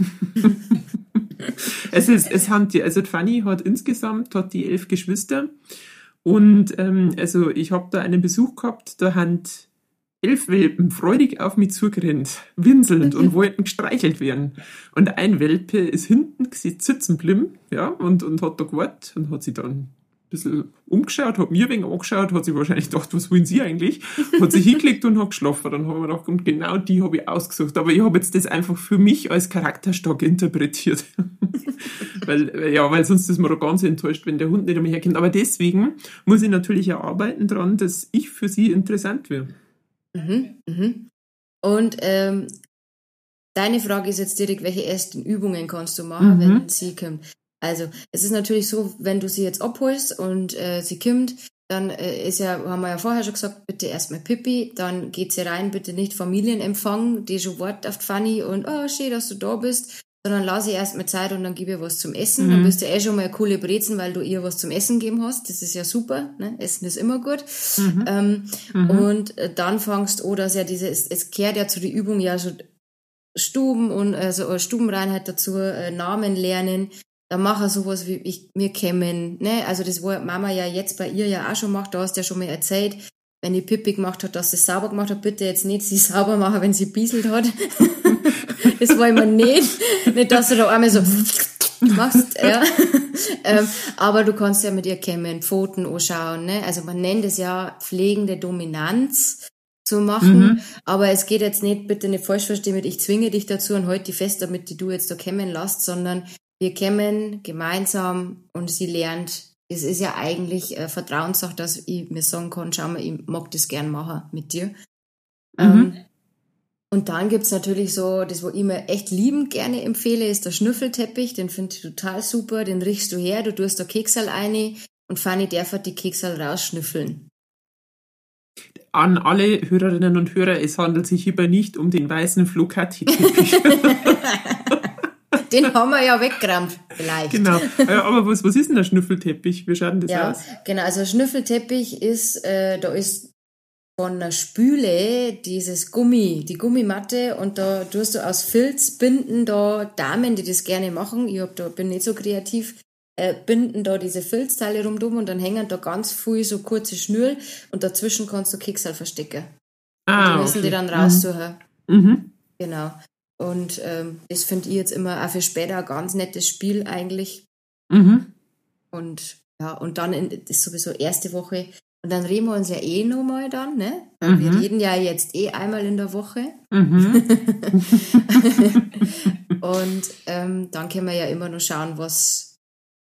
[LAUGHS] es ist, es haben die, also Fanny hat insgesamt hat die elf Geschwister und ähm, also ich habe da einen Besuch gehabt, da haben elf Welpen freudig auf mich zugerannt, winselnd und [LAUGHS] wollten gestreichelt werden. Und ein Welpe ist hinten sitzen geblieben, ja, und, und hat da gewartet und hat sich dann ein bisschen umgeschaut, hat mir wegen angeschaut, hat sich wahrscheinlich gedacht, was wollen Sie eigentlich? Hat sich [LAUGHS] hingelegt und hat geschlafen. Dann haben wir gedacht, und genau die habe ich ausgesucht. Aber ich habe jetzt das einfach für mich als charakterstark interpretiert. [LAUGHS] weil, ja, weil sonst ist man doch ganz enttäuscht, wenn der Hund nicht einmal herkommt. Aber deswegen muss ich natürlich arbeiten dran, dass ich für sie interessant werde. Mhm, mhm. Und ähm, deine Frage ist jetzt direkt, welche ersten Übungen kannst du machen, mhm. wenn sie kommt? Also, es ist natürlich so, wenn du sie jetzt abholst und äh, sie kommt, dann äh, ist ja, haben wir ja vorher schon gesagt, bitte erstmal Pippi, dann geht sie rein, bitte nicht Familienempfang, die schon wartet auf Fanny und oh, schön, dass du da bist sondern lass ihr erstmal Zeit und dann gib ihr was zum Essen. Mhm. Dann bist du eh schon mal eine coole Brezen, weil du ihr was zum Essen geben hast. Das ist ja super. Ne? Essen ist immer gut. Mhm. Ähm, mhm. Und äh, dann fangst du, dass ja diese, es, es kehrt ja zu der Übung ja schon Stuben und also Stubenreinheit dazu, äh, Namen lernen. Dann mach er sowas wie ich mir kämmen. Ne? Also das war Mama ja jetzt bei ihr ja auch schon macht. Du hast ja schon mal erzählt, wenn die Pippi gemacht hat, dass sie sauber gemacht hat, bitte jetzt nicht sie [LAUGHS] sauber machen, wenn sie bieselt hat. [LAUGHS] das wollen wir nicht. Nicht, dass du da einmal so [LAUGHS] machst, ja. ähm, aber du kannst ja mit ihr kämmen, Pfoten anschauen, ne? Also man nennt es ja pflegende Dominanz. zu machen. Mhm. Aber es geht jetzt nicht, bitte nicht falsch verstehen mit, ich zwinge dich dazu und halte die fest, damit die du jetzt da kämmen lässt, sondern wir kämmen gemeinsam und sie lernt. Es ist ja eigentlich äh, Vertrauenssache, dass ich mir sagen kann, schau mal, ich mag das gern machen mit dir. Mhm. Ähm, und dann gibt's natürlich so, das, wo ich mir echt liebend gerne empfehle, ist der Schnüffelteppich. Den finde ich total super. Den riechst du her, du tust da Keksal rein und Fanny darf halt die Keksal rausschnüffeln. An alle Hörerinnen und Hörer, es handelt sich hierbei nicht um den weißen Flocati-Teppich. [LAUGHS] [LAUGHS] den haben wir ja weggerammt, vielleicht. Genau. Aber was, was ist denn der Schnüffelteppich? Wie schaut denn das ja, aus? Genau, also Schnüffelteppich ist, äh, da ist von der Spüle dieses Gummi, die Gummimatte und da tust du aus Filz binden da Damen, die das gerne machen. Ich hab da, bin nicht so kreativ, äh, binden da diese Filzteile rumdum und dann hängen da ganz viel so kurze Schnüre und dazwischen kannst du Keksal verstecken. Ah, und die müssen okay. die dann raussuchen. Mhm. mhm. Genau. Und ähm, das finde ich jetzt immer auch für später ein ganz nettes Spiel eigentlich. Mhm. Und ja, und dann in, das ist sowieso erste Woche und dann reden wir uns ja eh nochmal dann, ne? Mhm. Wir reden ja jetzt eh einmal in der Woche. Mhm. [LAUGHS] und ähm, dann können wir ja immer noch schauen, was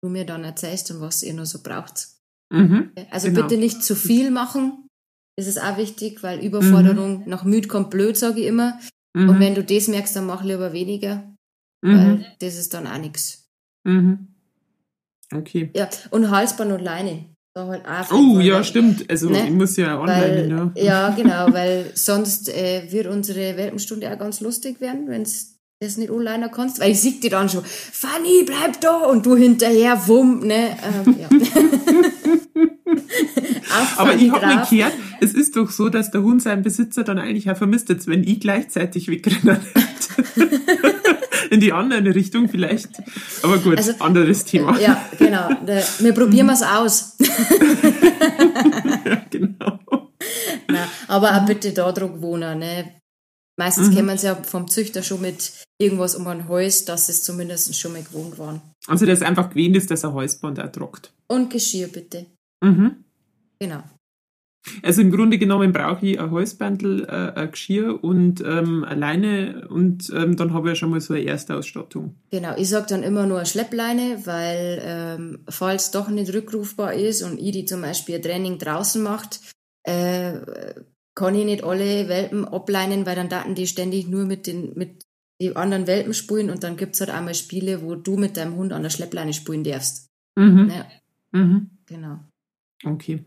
du mir dann erzählst und was ihr noch so braucht. Mhm. Also genau. bitte nicht zu viel machen. Das ist auch wichtig, weil Überforderung mhm. nach müd kommt blöd, sage ich immer. Und mhm. wenn du das merkst, dann mach lieber weniger, mhm. weil das ist dann auch nichts. Okay. Ja, und Halsband und Leine halt Oh, ja, stimmt. Also ne? ich muss ja online, weil, ja. Ja, genau, weil sonst äh, wird unsere Welpenstunde auch ganz lustig werden, wenn es das nicht online kannst, weil ich sieg dir dann schon, Fanny, bleib da und du hinterher, wumm, ne? Ähm, ja. [LAUGHS] Aber ich habe mir gehört, es ist doch so, dass der Hund seinen Besitzer dann eigentlich auch vermisst, jetzt wenn ich gleichzeitig wegrennen [LAUGHS] in die andere Richtung vielleicht. Aber gut, also, anderes Thema. Ja, genau. Wir probieren es aus. [LAUGHS] ja, genau. Nein, aber auch bitte da drauf wohnen. Ne? Meistens mhm. kennen sie ja vom Züchter schon mit irgendwas um ein Hals, dass es zumindest schon mal gewohnt waren. Also, dass einfach gewähnt ist, dass er Halsband auch trockt. Und Geschirr bitte. Mhm. Genau. Also im Grunde genommen brauche ich ein Halsbandel, äh, ein Geschirr und ähm, alleine und ähm, dann habe ich ja schon mal so eine Erstausstattung. Genau, ich sage dann immer nur eine Schleppleine, weil ähm, falls doch nicht rückrufbar ist und ich die zum Beispiel ein Training draußen macht, äh, kann ich nicht alle Welpen ableinen, weil dann daten die ständig nur mit den mit die anderen Welpen spulen und dann gibt es halt einmal Spiele, wo du mit deinem Hund an der Schleppleine spulen darfst. Mhm. Ja. Mhm. Genau. Okay.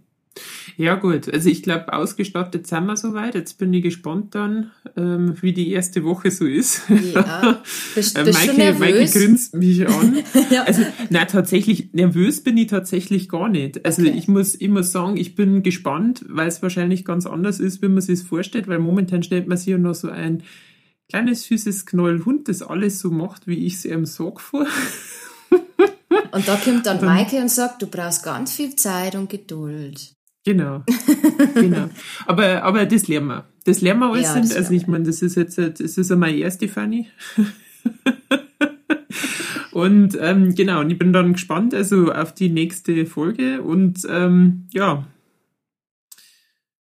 Ja gut, also ich glaube, ausgestattet sind wir soweit. Jetzt bin ich gespannt dann, ähm, wie die erste Woche so ist. Ja, bist, [LAUGHS] äh, bist Maike, Maike grinst mich an. [LAUGHS] ja. Also na tatsächlich, nervös bin ich tatsächlich gar nicht. Also okay. ich muss immer sagen, ich bin gespannt, weil es wahrscheinlich ganz anders ist, wie man sich es vorstellt, weil momentan stellt man sich ja noch so ein kleines, süßes Knollhund, das alles so macht, wie ich es ihm sage vor. Und da kommt dann Maike und sagt, du brauchst ganz viel Zeit und Geduld. Genau. [LAUGHS] genau. Aber, aber das lernen wir. Das lernen wir alles. Ja, sind. Also ich meine, das ist jetzt, das ist meine erste Fanny. und ähm, genau, und ich bin dann gespannt also auf die nächste Folge und ähm, ja.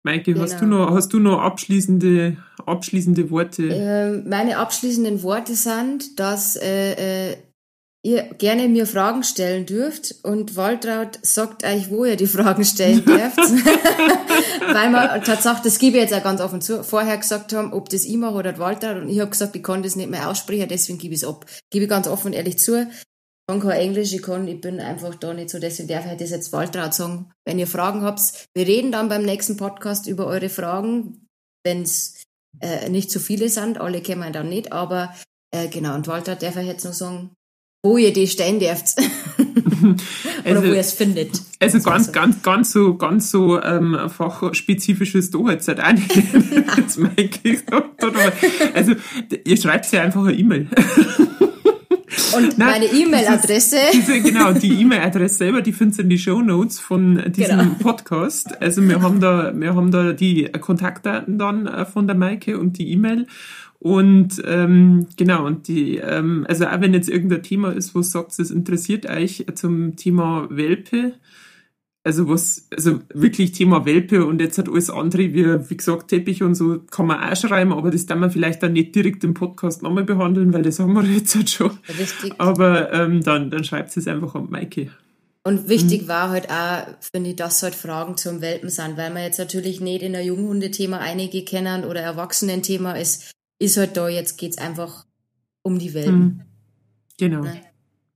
Maike, genau. hast du noch, hast du noch abschließende, abschließende Worte? Ähm, meine abschließenden Worte sind, dass äh, äh, ihr gerne mir Fragen stellen dürft und Waltraud sagt euch, wo ihr die Fragen stellen [LAUGHS] dürft. [LAUGHS] Weil man tatsächlich, das gebe ich jetzt auch ganz offen zu, vorher gesagt haben, ob das ich mache oder Waltraud und ich habe gesagt, ich kann das nicht mehr aussprechen, deswegen gebe ich es ab. Gebe ich ganz offen und ehrlich zu. Ich kann kein Englisch, ich kann, ich bin einfach da nicht so, deswegen darf ich das jetzt Waltraud sagen. Wenn ihr Fragen habt, wir reden dann beim nächsten Podcast über eure Fragen, wenn es äh, nicht zu viele sind, alle kennen wir dann nicht, aber äh, genau, und Waltraud darf ich jetzt noch sagen, wo ihr die stellen dürft. [LAUGHS] [LAUGHS] Oder also, wo ihr es findet. Also ganz, so. ganz, ganz so, ganz so ähm, fachspezifisches da jetzt halt auch nicht. [LAUGHS] jetzt gesagt, oder? Also ihr schreibt ja einfach eine E-Mail. Und Nein, meine E-Mail-Adresse. Genau, die E-Mail-Adresse selber, die findest du in die Show Notes von diesem genau. Podcast. Also wir haben da, wir haben da die Kontaktdaten dann äh, von der Maike und die E-Mail. Und ähm, genau, und die, ähm, also auch wenn jetzt irgendein Thema ist, wo sagt, es interessiert euch zum Thema Welpe, also was, also wirklich Thema Welpe und jetzt hat alles andere, wie, wie gesagt, Teppich und so, kann man auch schreiben, aber das kann man vielleicht dann nicht direkt im Podcast nochmal behandeln, weil das haben wir [LAUGHS] jetzt halt schon. Richtig. Aber ähm, dann, dann schreibt es einfach an Maike. Und wichtig mhm. war halt auch, finde ich, dass halt Fragen zum Welpen sind, weil man jetzt natürlich nicht in ein Junghundethema einige kennen oder Erwachsenenthema ist, ist halt da, jetzt geht es einfach um die Welpen. Mhm. Genau. Ne?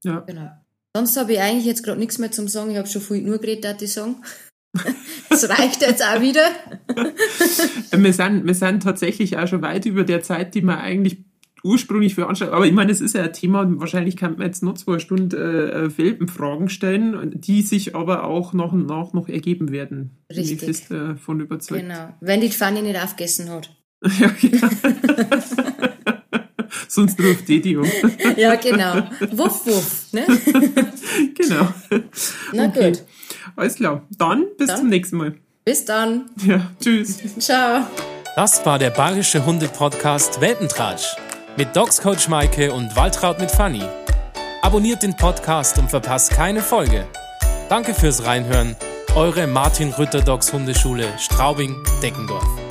Ja. Genau. Sonst habe ich eigentlich jetzt gerade nichts mehr zum Sagen. Ich habe schon viel nur geredet, dass ich sagen. [LAUGHS] Das reicht jetzt auch wieder. wir, sind, wir sind tatsächlich auch schon weit über der Zeit, die wir eigentlich ursprünglich veranstaltet. Aber ich meine, es ist ja ein Thema, wahrscheinlich kann man jetzt noch zwei Stunden äh, Welpenfragen stellen, die sich aber auch nach und nach noch ergeben werden. Richtig. Bin ich fest davon überzeugt. Genau. Wenn die Fanny nicht aufgegessen hat. [LAUGHS] ja, genau. [LAUGHS] Sonst ruft die die um. [LAUGHS] ja, genau. Wuff, wuff. Ne? [LAUGHS] genau. Na okay. gut. Alles klar. Dann bis dann. zum nächsten Mal. Bis dann. Ja, tschüss. Ciao. Das war der Bayerische Hunde-Podcast Welpentratsch mit Dogs Coach Maike und Waltraud mit Fanny. Abonniert den Podcast und verpasst keine Folge. Danke fürs Reinhören. Eure Martin Rütter Dogs Hundeschule Straubing-Deckendorf.